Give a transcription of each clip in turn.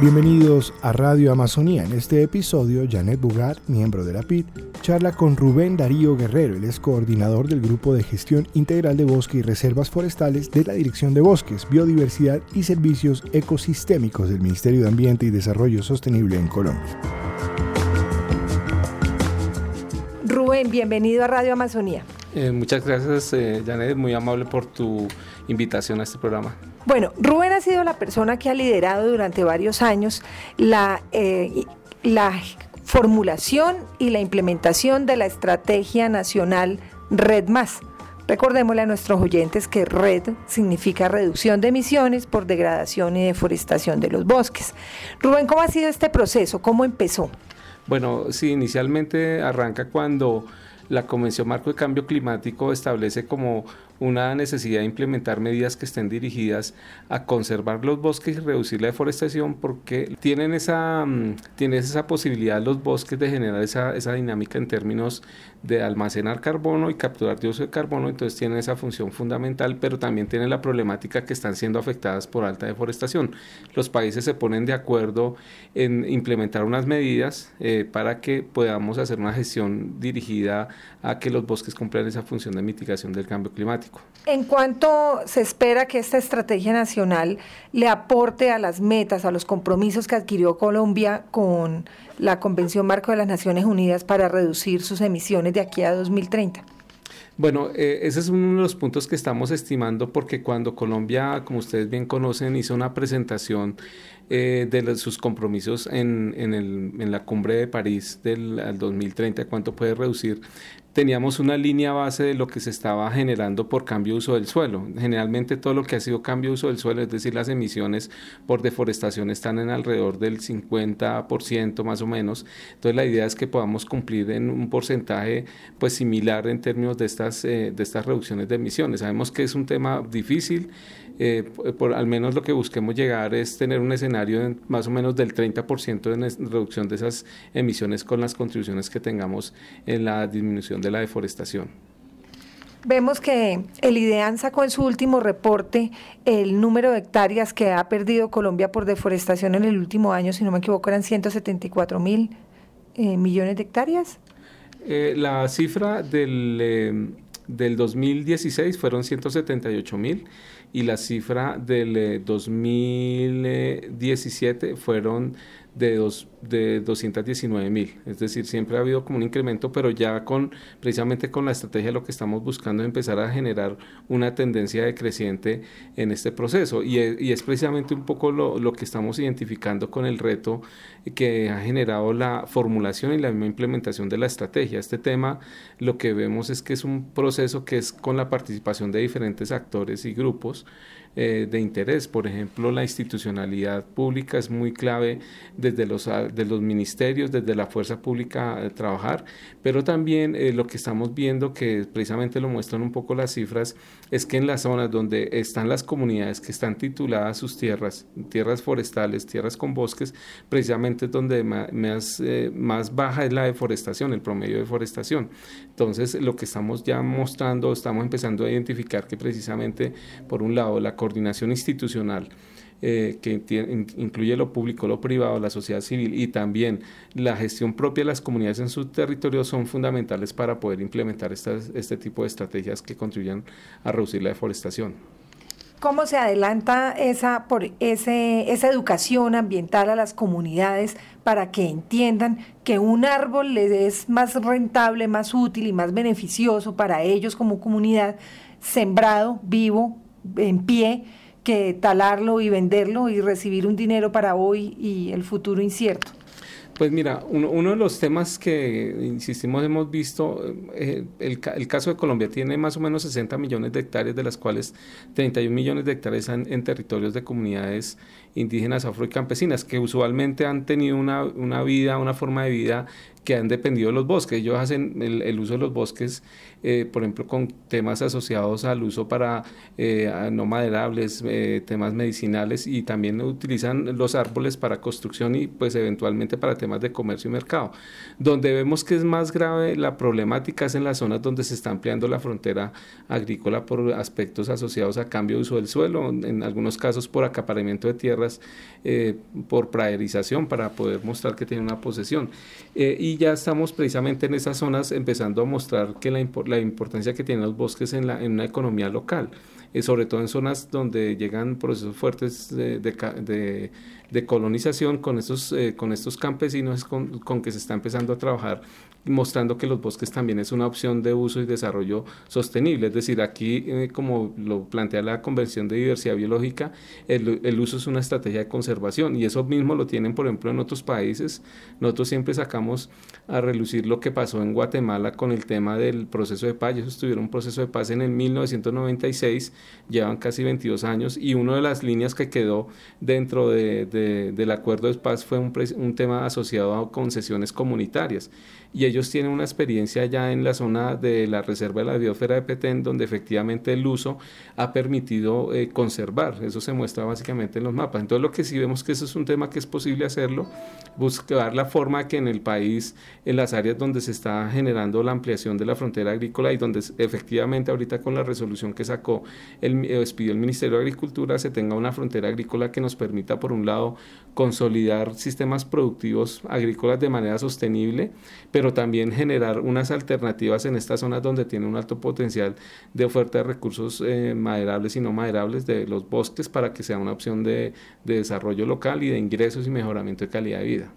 Bienvenidos a Radio Amazonía. En este episodio, Janet Bugar, miembro de la PIT, charla con Rubén Darío Guerrero, él es coordinador del Grupo de Gestión Integral de Bosque y Reservas Forestales de la Dirección de Bosques, Biodiversidad y Servicios Ecosistémicos del Ministerio de Ambiente y Desarrollo Sostenible en Colombia. Rubén, bienvenido a Radio Amazonía. Eh, muchas gracias, eh, Janet, muy amable por tu invitación a este programa. Bueno, Rubén ha sido la persona que ha liderado durante varios años la, eh, la formulación y la implementación de la Estrategia Nacional Red Más. Recordémosle a nuestros oyentes que RED significa reducción de emisiones por degradación y deforestación de los bosques. Rubén, ¿cómo ha sido este proceso? ¿Cómo empezó? Bueno, sí, inicialmente arranca cuando la Convención Marco de Cambio Climático establece como una necesidad de implementar medidas que estén dirigidas a conservar los bosques y reducir la deforestación porque tienen esa, mm, esa posibilidad los bosques de generar esa, esa dinámica en términos de almacenar carbono y capturar dióxido de carbono, entonces tienen esa función fundamental, pero también tienen la problemática que están siendo afectadas por alta deforestación. Los países se ponen de acuerdo en implementar unas medidas eh, para que podamos hacer una gestión dirigida a que los bosques cumplan esa función de mitigación del cambio climático. ¿En cuánto se espera que esta estrategia nacional le aporte a las metas, a los compromisos que adquirió Colombia con la Convención Marco de las Naciones Unidas para reducir sus emisiones de aquí a 2030? Bueno, eh, ese es uno de los puntos que estamos estimando porque cuando Colombia, como ustedes bien conocen, hizo una presentación eh, de sus compromisos en, en, el, en, la cumbre de París del 2030, cuánto puede reducir, teníamos una línea base de lo que se estaba generando por cambio de uso del suelo. Generalmente todo lo que ha sido cambio de uso del suelo, es decir, las emisiones por deforestación están en alrededor del 50% más o menos. Entonces la idea es que podamos cumplir en un porcentaje pues similar en términos de estas, eh, de estas reducciones de emisiones. Sabemos que es un tema difícil, eh, por, al menos lo que busquemos llegar es tener un escenario más o menos del 30% de reducción de esas emisiones con las contribuciones que tengamos en la disminución de la deforestación. Vemos que el IDEAN sacó en su último reporte el número de hectáreas que ha perdido Colombia por deforestación en el último año, si no me equivoco, eran 174 mil eh, millones de hectáreas. Eh, la cifra del, del 2016 fueron 178 mil y la cifra del 2017 eh, fueron de, dos, de 219 mil. Es decir, siempre ha habido como un incremento, pero ya con precisamente con la estrategia lo que estamos buscando es empezar a generar una tendencia decreciente en este proceso. Y es, y es precisamente un poco lo, lo, que estamos identificando con el reto que ha generado la formulación y la misma implementación de la estrategia. Este tema lo que vemos es que es un proceso que es con la participación de diferentes actores y grupos eh, de interés. Por ejemplo, la institucionalidad pública es muy clave desde los, ah, de los ministerios, desde la fuerza pública trabajar, pero también eh, lo que estamos viendo, que precisamente lo muestran un poco las cifras, es que en las zonas donde están las comunidades que están tituladas sus tierras, tierras forestales, tierras con bosques, precisamente es donde más, eh, más baja es la deforestación, el promedio de deforestación. Entonces, lo que estamos ya mostrando, estamos empezando a identificar que precisamente, por un lado, la coordinación institucional, eh, que incluye lo público, lo privado, la sociedad civil y también la gestión propia de las comunidades en su territorio son fundamentales para poder implementar este tipo de estrategias que contribuyan a reducir la deforestación. ¿Cómo se adelanta esa, por ese, esa educación ambiental a las comunidades para que entiendan que un árbol les es más rentable, más útil y más beneficioso para ellos como comunidad, sembrado, vivo, en pie que talarlo y venderlo y recibir un dinero para hoy y el futuro incierto. Pues mira, uno, de los temas que, insistimos, hemos visto, eh, el, el, caso de Colombia tiene más o menos 60 millones de hectáreas, de las cuales 31 millones de hectáreas en, en territorios de comunidades indígenas afro y campesinas, que usualmente han tenido una, una vida, una forma de vida que han dependido de los bosques. Ellos hacen el, uso de los bosques, eh, por ejemplo, con temas asociados al uso para eh, no maderables, eh, temas medicinales y también utilizan los árboles para construcción y pues eventualmente para temas de comercio y mercado. Donde vemos que es más grave la problemática es en las zonas donde se está ampliando la frontera agrícola por aspectos asociados a cambio de uso del suelo, en algunos casos por acaparamiento de tierras, por praderización para poder mostrar que tiene una posesión. Y ya estamos precisamente en esas zonas empezando a mostrar que la, la importancia que tienen los bosques en, la, en una economía local, eh, sobre todo en zonas donde llegan procesos fuertes de, de, de, colonización con estos, eh, con estos campesinos con, con que se está empezando a trabajar mostrando que los bosques también es una opción de uso y desarrollo sostenible. Es decir, aquí, eh, como lo plantea la Convención de Diversidad Biológica, el, uso es una estrategia de conservación y eso mismo lo tienen, por ejemplo, en otros países. Nosotros siempre sacamos a relucir lo que pasó en Guatemala con el tema del proceso de paz. Ellos tuvieron un proceso de paz en el 1996, llevan casi 22 años y una de las líneas que quedó dentro del acuerdo de paz fue un, un tema asociado a concesiones comunitarias y ellos tienen una experiencia ya en la zona de la Reserva de la Biosfera de Petén, donde efectivamente el uso ha permitido eh, conservar. Eso se muestra básicamente en los mapas. Entonces lo que sí vemos que eso es un tema que es posible hacerlo, buscar la forma que en el país, en las áreas donde se está generando la ampliación de la frontera agrícola y donde efectivamente ahorita con la resolución que sacó, el, eh, el Ministerio de Agricultura, se tenga una frontera agrícola que nos permita, por un lado, consolidar sistemas productivos agrícolas de manera sostenible, pero también generar unas alternativas en estas zonas donde tiene un alto potencial de oferta de recursos eh, maderables y no maderables de los bosques para que sea una opción de, de desarrollo local y de ingresos y mejoramiento de calidad de vida.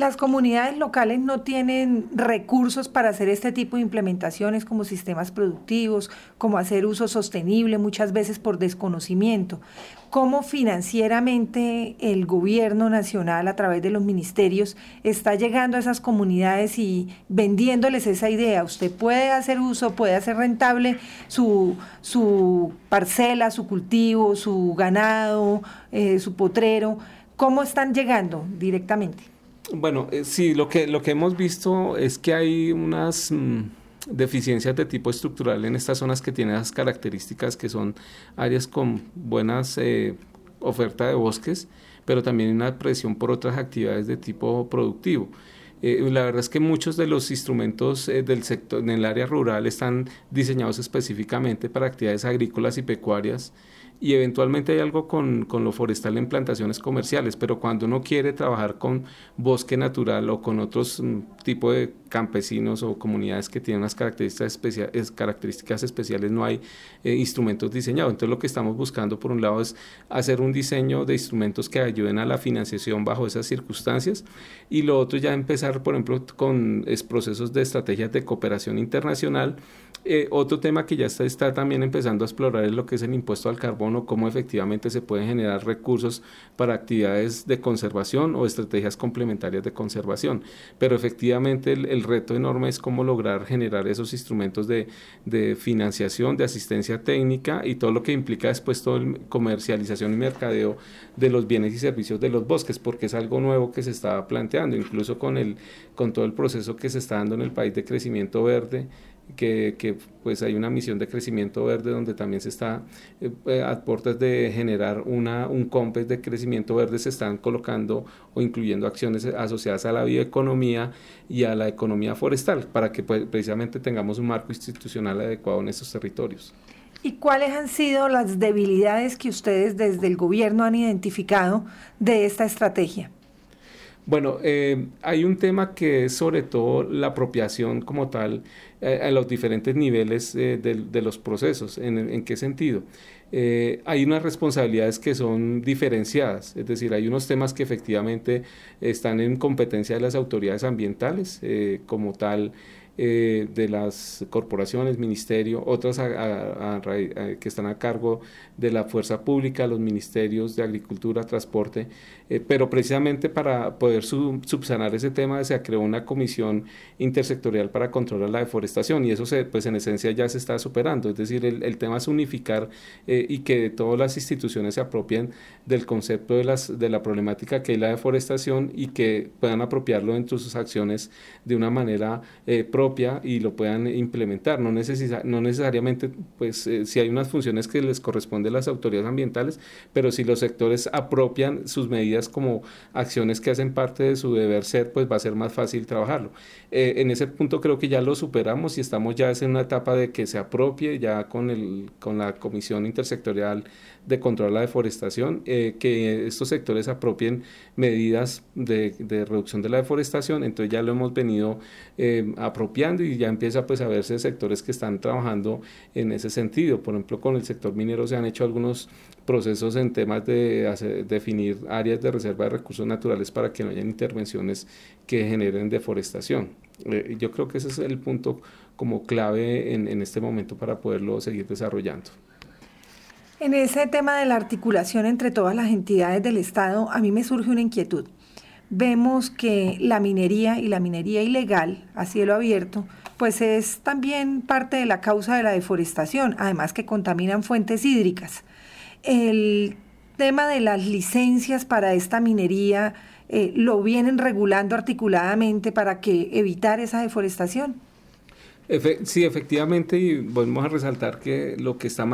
Las comunidades locales no tienen recursos para hacer este tipo de implementaciones como sistemas productivos, como hacer uso sostenible, muchas veces por desconocimiento. ¿Cómo financieramente el gobierno nacional a través de los ministerios está llegando a esas comunidades y vendiéndoles esa idea? Usted puede hacer uso, puede hacer rentable su, su parcela, su cultivo, su ganado, eh, su potrero. ¿Cómo están llegando directamente? Bueno, eh, sí, lo que, lo que hemos visto es que hay unas mm, deficiencias de tipo estructural en estas zonas que tienen esas características que son áreas con buenas eh, oferta de bosques, pero también una presión por otras actividades de tipo productivo. Eh, la verdad es que muchos de los instrumentos del sector en el área rural están diseñados específicamente para actividades agrícolas y pecuarias y eventualmente hay algo con, con, lo forestal en plantaciones comerciales, pero cuando uno quiere trabajar con bosque natural o con otros mm, tipos de campesinos o comunidades que tienen unas características, características especiales, no hay eh, instrumentos diseñados. Entonces lo que estamos buscando por un lado es hacer un diseño de instrumentos que ayuden a la financiación bajo esas circunstancias y lo otro ya empezar, por ejemplo, con procesos de estrategias de cooperación internacional. Eh, otro tema que ya está, está también empezando a explorar es lo que es el impuesto al carbono, cómo efectivamente se pueden generar recursos para actividades de conservación o estrategias complementarias de conservación. Pero efectivamente el el reto enorme es cómo lograr generar esos instrumentos de, financiación, de asistencia técnica y todo lo que implica después toda la comercialización y mercadeo de los bienes y servicios de los bosques, porque es algo nuevo que se está planteando, incluso con, el, con todo el proceso que se está dando en el país de crecimiento verde que, que, pues hay una misión de crecimiento verde donde también se está eh, eh, a puertas de generar una, un COMPES de crecimiento verde, se están colocando o incluyendo acciones asociadas a la bioeconomía y a la economía forestal para que pues, precisamente tengamos un marco institucional adecuado en estos territorios. ¿Y cuáles han sido las debilidades que ustedes desde el gobierno han identificado de esta estrategia? Bueno, eh, hay un tema que es sobre todo la apropiación como tal eh, a los diferentes niveles eh, de, los procesos. ¿En, qué sentido? hay unas responsabilidades que son diferenciadas, es decir, hay unos temas que efectivamente están en competencia de las autoridades ambientales, como tal eh, de las corporaciones, ministerio, otras que están a cargo de la fuerza pública, los ministerios de agricultura, transporte, eh, pero precisamente para poder subsanar ese tema se creó una comisión intersectorial para controlar la deforestación y eso se, pues en esencia ya se está superando, es decir, el, tema es unificar eh, y que todas las instituciones se apropien del concepto de, las, de la problemática que es la deforestación y que puedan apropiarlo en sus acciones de una manera propia y lo puedan implementar. No, no necesariamente, pues eh, si hay unas funciones que les corresponden a las autoridades ambientales, pero si los sectores apropian sus medidas como acciones que hacen parte de su deber ser, pues va a ser más fácil trabajarlo. Eh, en ese punto creo que ya lo superamos y estamos ya en una etapa de que se apropie ya con, el, con la Comisión Intersectorial de Control de la Deforestación, eh, que estos sectores apropien medidas de, de, reducción de la deforestación, entonces ya lo hemos venido apropiando y ya empieza pues a verse sectores que están trabajando en ese sentido. Por ejemplo, con el sector minero se han hecho algunos procesos en temas de definir áreas de reserva de recursos naturales para que no hayan intervenciones que generen deforestación. Eh, yo creo que ese es el punto como clave en, en este momento para poderlo seguir desarrollando. En ese tema de la articulación entre todas las entidades del Estado, a mí me surge una inquietud vemos que la minería y la minería ilegal a cielo abierto, pues es también parte de la causa de la deforestación, además que contaminan fuentes hídricas. El tema de las licencias para esta minería eh, lo vienen regulando articuladamente para que evitar esa deforestación. Sí, efectivamente, y volvemos a resaltar que lo que está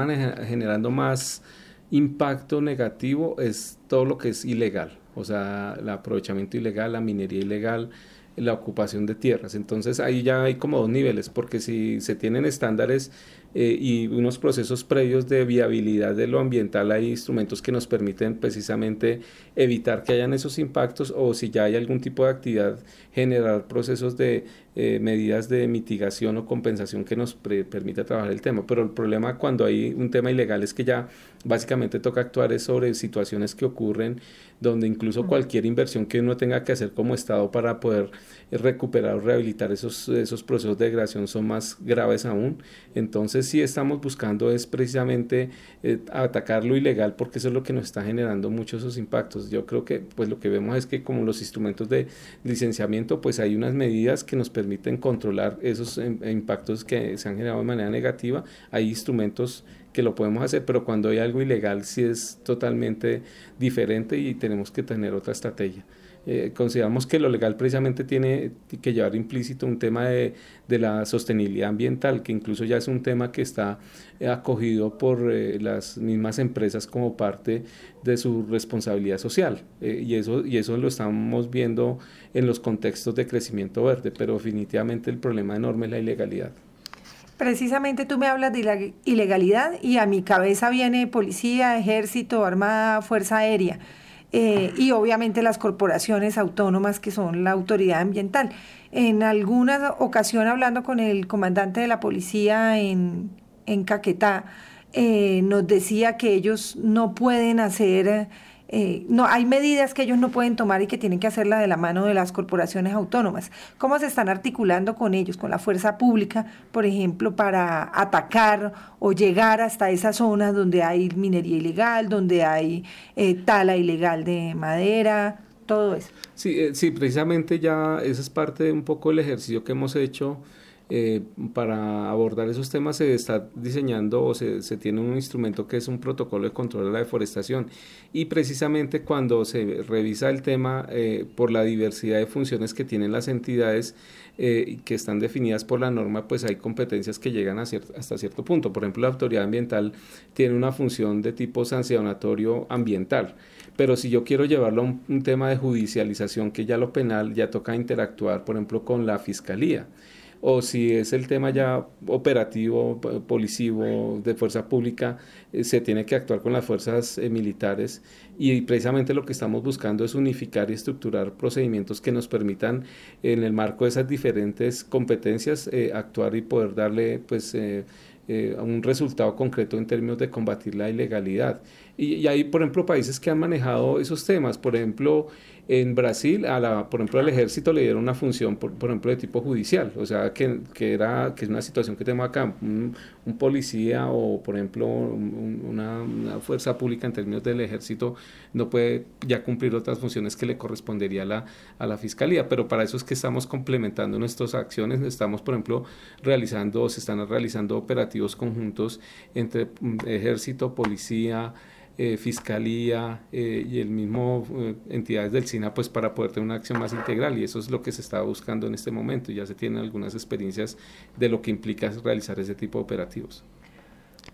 generando más impacto negativo es todo lo que es ilegal o sea, el aprovechamiento ilegal, la minería ilegal, la ocupación de tierras. Entonces ahí ya hay como dos niveles, porque si se tienen estándares eh, y unos procesos previos de viabilidad de lo ambiental, hay instrumentos que nos permiten precisamente evitar que hayan esos impactos o si ya hay algún tipo de actividad, generar procesos de eh, medidas de mitigación o compensación que nos permita trabajar el tema. Pero el problema cuando hay un tema ilegal es que ya básicamente toca actuar sobre situaciones que ocurren donde incluso cualquier inversión que uno tenga que hacer como Estado para poder recuperar o rehabilitar esos, esos procesos de degradación son más graves aún. Entonces sí estamos buscando es precisamente eh, atacar lo ilegal porque eso es lo que nos está generando muchos esos impactos. Yo creo que pues lo que vemos es que como los instrumentos de licenciamiento pues hay unas medidas que nos permiten controlar esos em, impactos que se han generado de manera negativa. Hay instrumentos que lo podemos hacer, pero cuando hay algo ilegal sí es totalmente diferente y tenemos que tener otra estrategia. Eh, consideramos que lo legal precisamente tiene que llevar implícito un tema de, de, la sostenibilidad ambiental, que incluso ya es un tema que está eh, acogido por eh, las mismas empresas como parte de su responsabilidad social. y, eso, y eso lo estamos viendo en los contextos de crecimiento verde, pero definitivamente el problema enorme es la ilegalidad. Precisamente tú me hablas de ilegalidad y a mi cabeza viene policía, ejército, armada, fuerza aérea eh, y obviamente las corporaciones autónomas que son la autoridad ambiental. En alguna ocasión hablando con el comandante de la policía en, en Caquetá, eh, nos decía que ellos no pueden hacer eh, no, hay medidas que ellos no pueden tomar y que tienen que hacerla de la mano de las corporaciones autónomas. ¿Cómo se están articulando con ellos, con la fuerza pública, por ejemplo, para atacar o llegar hasta esas zonas donde hay minería ilegal, donde hay eh, tala ilegal de madera, todo eso? Sí, eh, sí, precisamente ya esa es parte de un poco el ejercicio que hemos hecho eh, para abordar esos temas se está diseñando o se, tiene un instrumento que es un protocolo de control de la deforestación. Y precisamente cuando se revisa el tema eh, por la diversidad de funciones que tienen las entidades eh, que están definidas por la norma, pues hay competencias que llegan hasta cierto punto. Por ejemplo, la autoridad ambiental tiene una función de tipo sancionatorio ambiental. Pero si yo quiero llevarlo a un, un, tema de judicialización, que ya lo penal ya toca interactuar, por ejemplo, con la fiscalía o si es el tema ya operativo, policivo, de fuerza pública, eh, se tiene que actuar con las fuerzas eh, militares y precisamente lo que estamos buscando es unificar y estructurar procedimientos que nos permitan en el marco de esas diferentes competencias eh, actuar y poder darle pues un resultado concreto en términos de combatir la ilegalidad. Y, hay, por ejemplo, países que han manejado esos temas. Por ejemplo, en Brasil, a la, por ejemplo, al ejército le dieron una función, por, ejemplo, de tipo judicial. O sea, que, que, era, que es una situación que tenemos acá. Un, policía o, por ejemplo, una, fuerza pública en términos del ejército no puede ya cumplir otras funciones que le correspondería a la, a la fiscalía. Pero para eso es que estamos complementando nuestras acciones. Estamos, por ejemplo, realizando, se están realizando operativos conjuntos entre mm, ejército, policía, eh, fiscalía eh, y el mismo eh, entidades del SINA pues para poder tener una acción más integral y eso es lo que se está buscando en este momento ya se tienen algunas experiencias de lo que implica realizar ese tipo de operativos.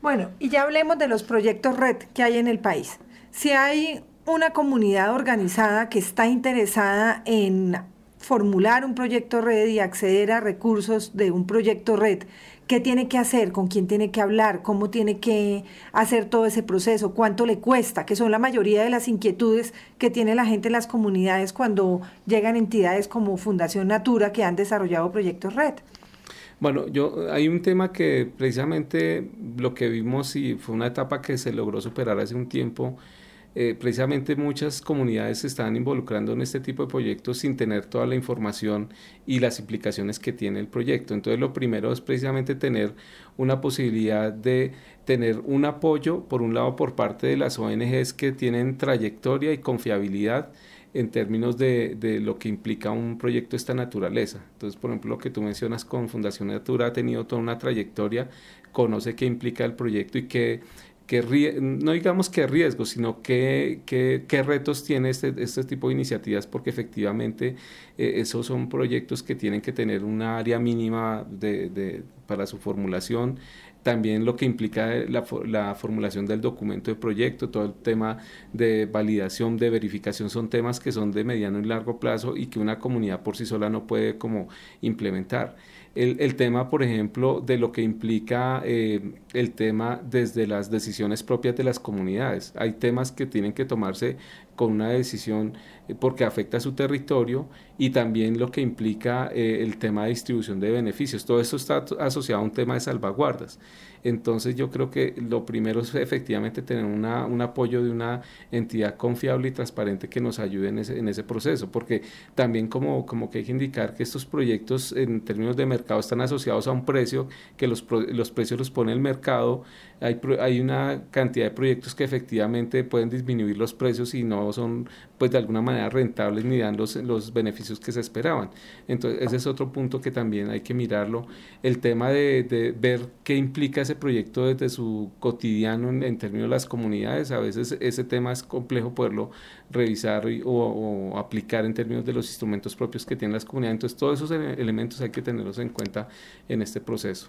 Bueno, y ya hablemos de los proyectos red que hay en el país. Si hay una comunidad organizada que está interesada en formular un proyecto red y acceder a recursos de un proyecto red, qué tiene que hacer, con quién tiene que hablar, cómo tiene que hacer todo ese proceso, cuánto le cuesta, que son la mayoría de las inquietudes que tiene la gente en las comunidades cuando llegan entidades como Fundación Natura que han desarrollado proyectos red. Bueno, yo hay un tema que precisamente lo que vimos y fue una etapa que se logró superar hace un tiempo eh, precisamente muchas comunidades se están involucrando en este tipo de proyectos sin tener toda la información y las implicaciones que tiene el proyecto. Entonces lo primero es precisamente tener una posibilidad de tener un apoyo, por un lado, por parte de las ONGs que tienen trayectoria y confiabilidad en términos de, de, lo que implica un proyecto de esta naturaleza. Entonces, por ejemplo, lo que tú mencionas con Fundación Natura ha tenido toda una trayectoria, conoce qué implica el proyecto y qué no digamos qué riesgos, sino qué, qué, retos tiene este, este, tipo de iniciativas, porque efectivamente eh, esos son proyectos que tienen que tener una área mínima de, para su formulación, también lo que implica la, la, formulación del documento de proyecto, todo el tema de validación, de verificación, son temas que son de mediano y largo plazo y que una comunidad por sí sola no puede como implementar el, el, tema, por ejemplo, de lo que implica eh, el tema desde las decisiones propias de las comunidades. Hay temas que tienen que tomarse con una decisión eh, porque afecta a su territorio y también lo que implica eh, el tema de distribución de beneficios. Todo esto está asociado a un tema de salvaguardas. Entonces yo creo que lo primero es efectivamente tener una, un apoyo de una entidad confiable y transparente que nos ayude en ese, en ese proceso, porque también como, como que hay que indicar que estos proyectos en términos de mercado están asociados a un precio, que los, los precios los pone el mercado, hay, hay una cantidad de proyectos que efectivamente pueden disminuir los precios y no son pues de alguna manera rentables ni dan los, los beneficios que se esperaban. Entonces ese es otro punto que también hay que mirarlo, el tema de, ver qué implica ese proyecto desde su cotidiano en, términos de las comunidades, a veces ese tema es complejo poderlo revisar o, aplicar en términos de los instrumentos propios que tienen las comunidades, entonces todos esos elementos hay que tenerlos en cuenta en este proceso.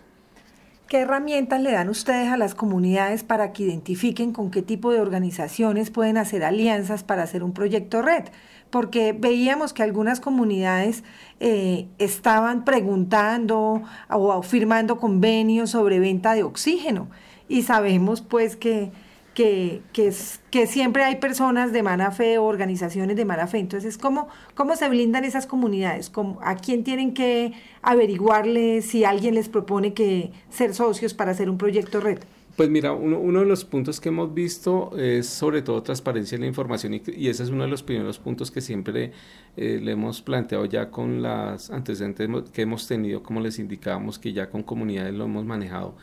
¿Qué herramientas le dan ustedes a las comunidades para que identifiquen con qué tipo de organizaciones pueden hacer alianzas para hacer un proyecto red? Porque veíamos que algunas comunidades eh, estaban preguntando o firmando convenios sobre venta de oxígeno y sabemos pues que que, que, que, siempre hay personas de mala fe o organizaciones de mala fe. Entonces, ¿cómo, cómo se blindan esas comunidades? ¿Cómo, ¿A quién tienen que averiguarle si alguien les propone que ser socios para hacer un proyecto red? Pues mira, uno, uno, de los puntos que hemos visto es sobre todo transparencia en la información y, y ese es uno de los primeros puntos que siempre eh, le hemos planteado ya con las antecedentes que hemos tenido, como les indicábamos, que ya con comunidades lo hemos manejado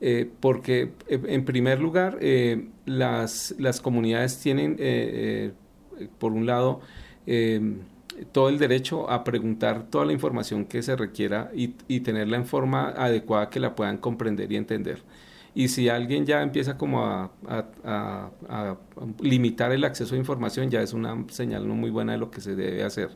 eh, porque eh, en primer lugar eh, las, las, comunidades tienen, por un lado, todo el derecho a preguntar toda la información que se requiera y, y, tenerla en forma adecuada que la puedan comprender y entender. Y si alguien ya empieza como a, a, a limitar el acceso a información, ya es una señal no muy buena de lo que se debe hacer.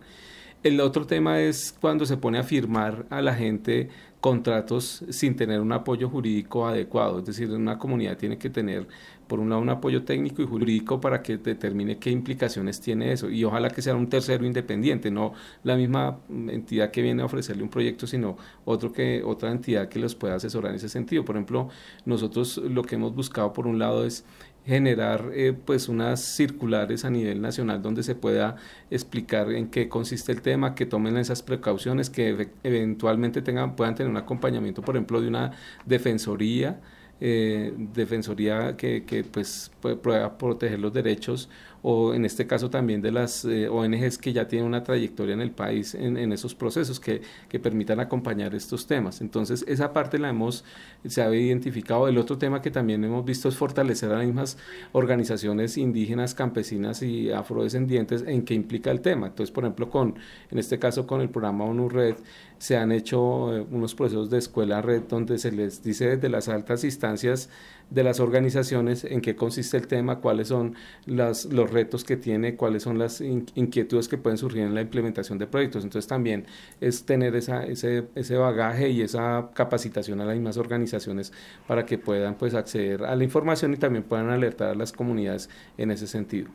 El otro tema es cuando se pone a firmar a la gente contratos sin tener un apoyo jurídico adecuado. Es decir, una comunidad tiene que tener, por un lado, un apoyo técnico y jurídico para que determine qué implicaciones tiene eso. Y ojalá que sea un tercero independiente, no la misma entidad que viene a ofrecerle un proyecto, sino otro que, otra entidad que los pueda asesorar en ese sentido. Por ejemplo, nosotros lo que hemos buscado, por un lado, es generar eh, pues unas circulares a nivel nacional donde se pueda explicar en qué consiste el tema, que tomen esas precauciones, que eventualmente tengan, puedan tener un acompañamiento, por ejemplo, de una defensoría eh, defensoría que, que pues pueda proteger los derechos o en este caso también de las eh, ONGs que ya tienen una trayectoria en el país en, esos procesos que, que, permitan acompañar estos temas. Entonces, esa parte la hemos, se ha identificado. El otro tema que también hemos visto es fortalecer a las mismas organizaciones indígenas, campesinas y afrodescendientes en qué implica el tema. Entonces, por ejemplo, con, en este caso con el programa ONU Red, se han hecho eh, unos procesos de escuela red donde se les dice desde las altas instancias de las organizaciones en qué consiste el tema, cuáles son las, los retos que tiene, cuáles son las inquietudes que pueden surgir en la implementación de proyectos. Entonces también es tener esa, ese, ese bagaje y esa capacitación a las mismas organizaciones para que puedan pues acceder a la información y también puedan alertar a las comunidades en ese sentido.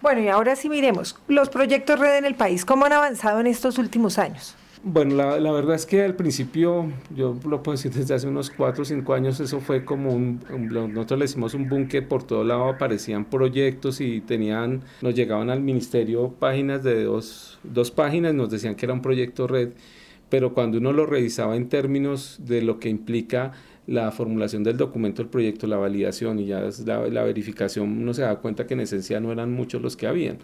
Bueno, y ahora sí miremos los proyectos red en el país, ¿cómo han avanzado en estos últimos años? Bueno, la, verdad es que al principio, yo lo puedo decir desde hace unos 4 o 5 años, eso fue como un, nosotros le hicimos un boom por todo lado aparecían proyectos y tenían, nos llegaban al ministerio páginas de dos, dos páginas, nos decían que era un proyecto red, pero cuando uno lo revisaba en términos de lo que implica la formulación del documento del proyecto, la validación y ya la, la verificación, uno se da cuenta que en esencia no eran muchos los que habían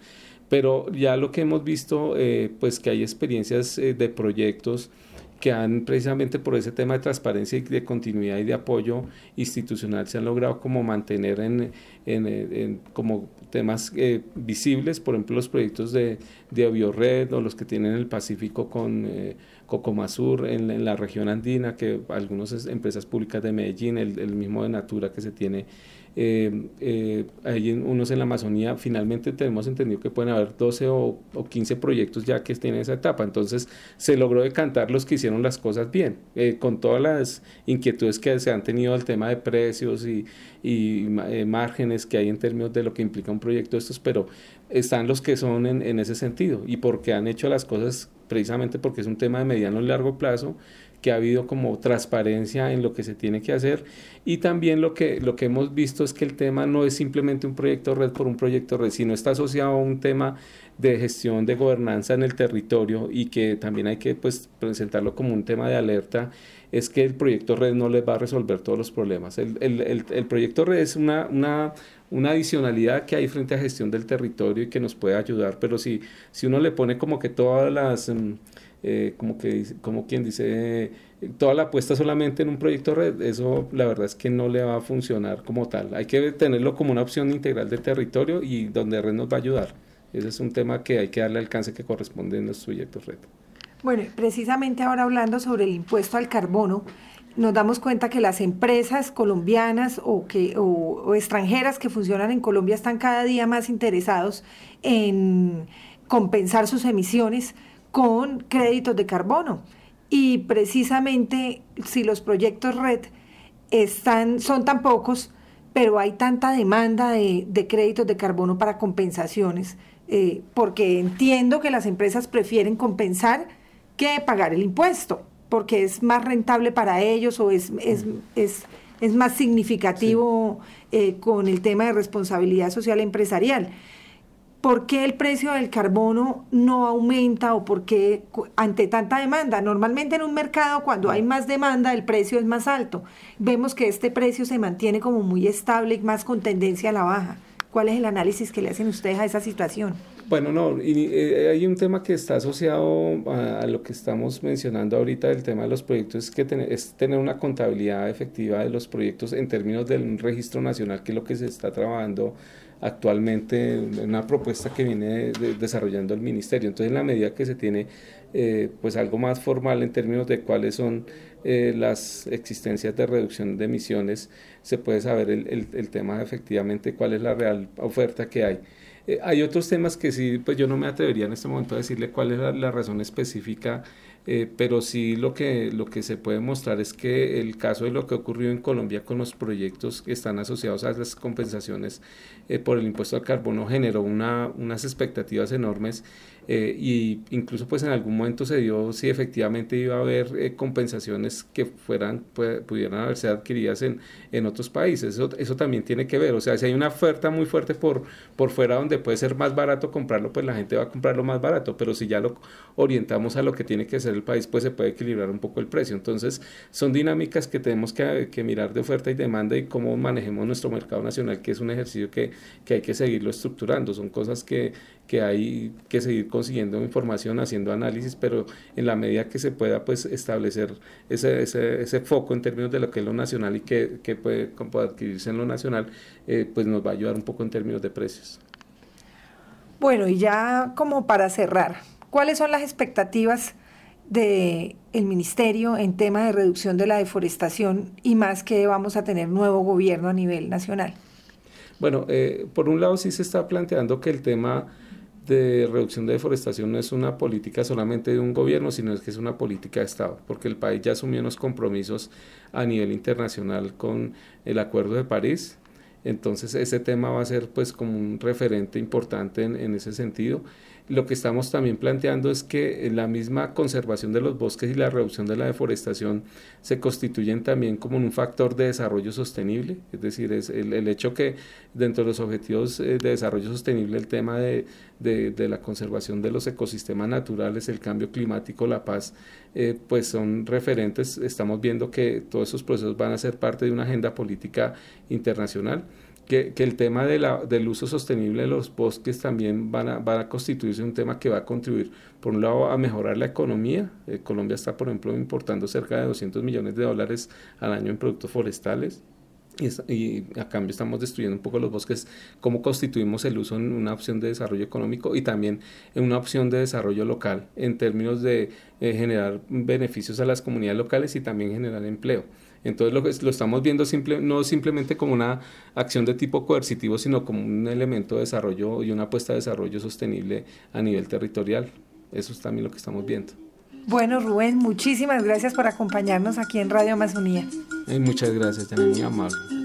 pero ya lo que hemos visto, eh, pues que hay experiencias eh, de proyectos que han precisamente por ese tema de transparencia y de continuidad y de apoyo institucional se han logrado como mantener en, en, como temas eh, visibles, por ejemplo los proyectos de, de Biored o los que tienen el Pacífico con eh, Cocomasur en, la región andina, que algunas empresas públicas de Medellín, el, el mismo de Natura que se tiene eh, eh, hay unos en la Amazonía, finalmente tenemos entendido que pueden haber 12 o, 15 proyectos ya que tienen esa etapa, entonces se logró decantar los que hicieron las cosas bien, eh, con todas las inquietudes que se han tenido al tema de precios y, y eh, márgenes que hay en términos de lo que implica un proyecto de estos, pero están los que son en, en ese sentido. Y porque han hecho las cosas precisamente porque es un tema de mediano y largo plazo que ha habido como transparencia en lo que se tiene que hacer y también lo que, lo que hemos visto es que el tema no es simplemente un proyecto red por un proyecto red, sino está asociado a un tema de gestión de gobernanza en el territorio y que también hay que pues, presentarlo como un tema de alerta, es que el proyecto red no les va a resolver todos los problemas. El, el, el, el proyecto red es una, una, una, adicionalidad que hay frente a gestión del territorio y que nos puede ayudar, pero si, si uno le pone como que todas las... Mm, eh, como, que, como quien dice, toda la apuesta solamente en un proyecto red, eso la verdad es que no le va a funcionar como tal. Hay que tenerlo como una opción integral de territorio y donde red nos va a ayudar. Ese es un tema que hay que darle alcance que corresponde en los proyectos red. Bueno, precisamente ahora hablando sobre el impuesto al carbono, nos damos cuenta que las empresas colombianas o, que, o, o extranjeras que funcionan en Colombia están cada día más interesados en compensar sus emisiones con créditos de carbono. Y precisamente si los proyectos red están, son tan pocos, pero hay tanta demanda de, de créditos de carbono para compensaciones, eh, porque entiendo que las empresas prefieren compensar que pagar el impuesto, porque es más rentable para ellos o es, es, es, es más significativo sí. eh, con el tema de responsabilidad social empresarial. ¿Por qué el precio del carbono no aumenta o por qué ante tanta demanda? Normalmente en un mercado cuando hay más demanda el precio es más alto. Vemos que este precio se mantiene como muy estable y más con tendencia a la baja. ¿Cuál es el análisis que le hacen ustedes a esa situación? Bueno, no, y, eh, hay un tema que está asociado a, a, lo que estamos mencionando ahorita del tema de los proyectos, que ten, es tener una contabilidad efectiva de los proyectos en términos del registro nacional, que es lo que se está trabajando actualmente una propuesta que viene de, desarrollando el ministerio. Entonces, en la medida que se tiene eh, pues algo más formal en términos de cuáles son eh, las existencias de reducción de emisiones, se puede saber el, el, tema efectivamente cuál es la real oferta que hay. Eh, hay otros temas que sí, pues yo no me atrevería en este momento a decirle cuál es la razón específica eh, pero sí lo que, lo que se puede mostrar es que el caso de lo que ocurrió en Colombia con los proyectos que están asociados a las compensaciones eh, por el impuesto al carbono generó una, unas expectativas enormes eh, y incluso pues en algún momento se dio si efectivamente iba a haber eh, compensaciones que fueran pudieran haberse adquiridas en, en otros países. Eso, eso también tiene que ver. O sea si hay una oferta muy fuerte por por fuera donde puede ser más barato comprarlo pues la gente va a comprarlo más barato. Pero si ya lo orientamos a lo que tiene que ser el país pues se puede equilibrar un poco el precio. Entonces son dinámicas que tenemos que, que mirar de oferta y demanda y cómo manejemos nuestro mercado nacional que es un ejercicio que, que hay que seguirlo estructurando. Son cosas que que hay que seguir consiguiendo información, haciendo análisis, pero en la medida que se pueda pues establecer ese, ese, ese foco en términos de lo que es lo nacional y que, que puede, adquirirse en lo nacional, eh, pues nos va a ayudar un poco en términos de precios. Bueno, y ya como para cerrar, ¿cuáles son las expectativas del el ministerio en tema de reducción de la deforestación y más que vamos a tener nuevo gobierno a nivel nacional? Bueno, eh, por un lado sí se está planteando que el tema de reducción de deforestación no es una política solamente de un gobierno, sino es que es una política de Estado, porque el país ya asumió unos compromisos a nivel internacional con el Acuerdo de París. Entonces ese tema va a ser pues como un referente importante en, en ese sentido lo que estamos también planteando es que la misma conservación de los bosques y la reducción de la deforestación se constituyen también como un factor de desarrollo sostenible, es decir, es el, el hecho que dentro de los objetivos eh, de desarrollo sostenible el tema de, de, la conservación de los ecosistemas naturales, el cambio climático, la paz, eh, pues son referentes, estamos viendo que todos esos procesos van a ser parte de una agenda política internacional que, el tema de la, del uso sostenible de los bosques también van a, constituirse un tema que va a contribuir, por un lado, a mejorar la economía. Eh, Colombia está, por ejemplo, importando cerca de 200 millones de dólares al año en productos forestales. Y, a cambio estamos destruyendo un poco los bosques, cómo constituimos el uso en una opción de desarrollo económico y también en una opción de desarrollo local en términos de eh, generar beneficios a las comunidades locales y también generar empleo. Entonces lo, que lo estamos viendo simple, no simplemente como una acción de tipo coercitivo, sino como un elemento de desarrollo y una apuesta de desarrollo sostenible a nivel territorial. Eso es también lo que estamos viendo. Bueno, Rubén, muchísimas gracias por acompañarnos aquí en Radio Amazonía. muchas gracias, también muy amable.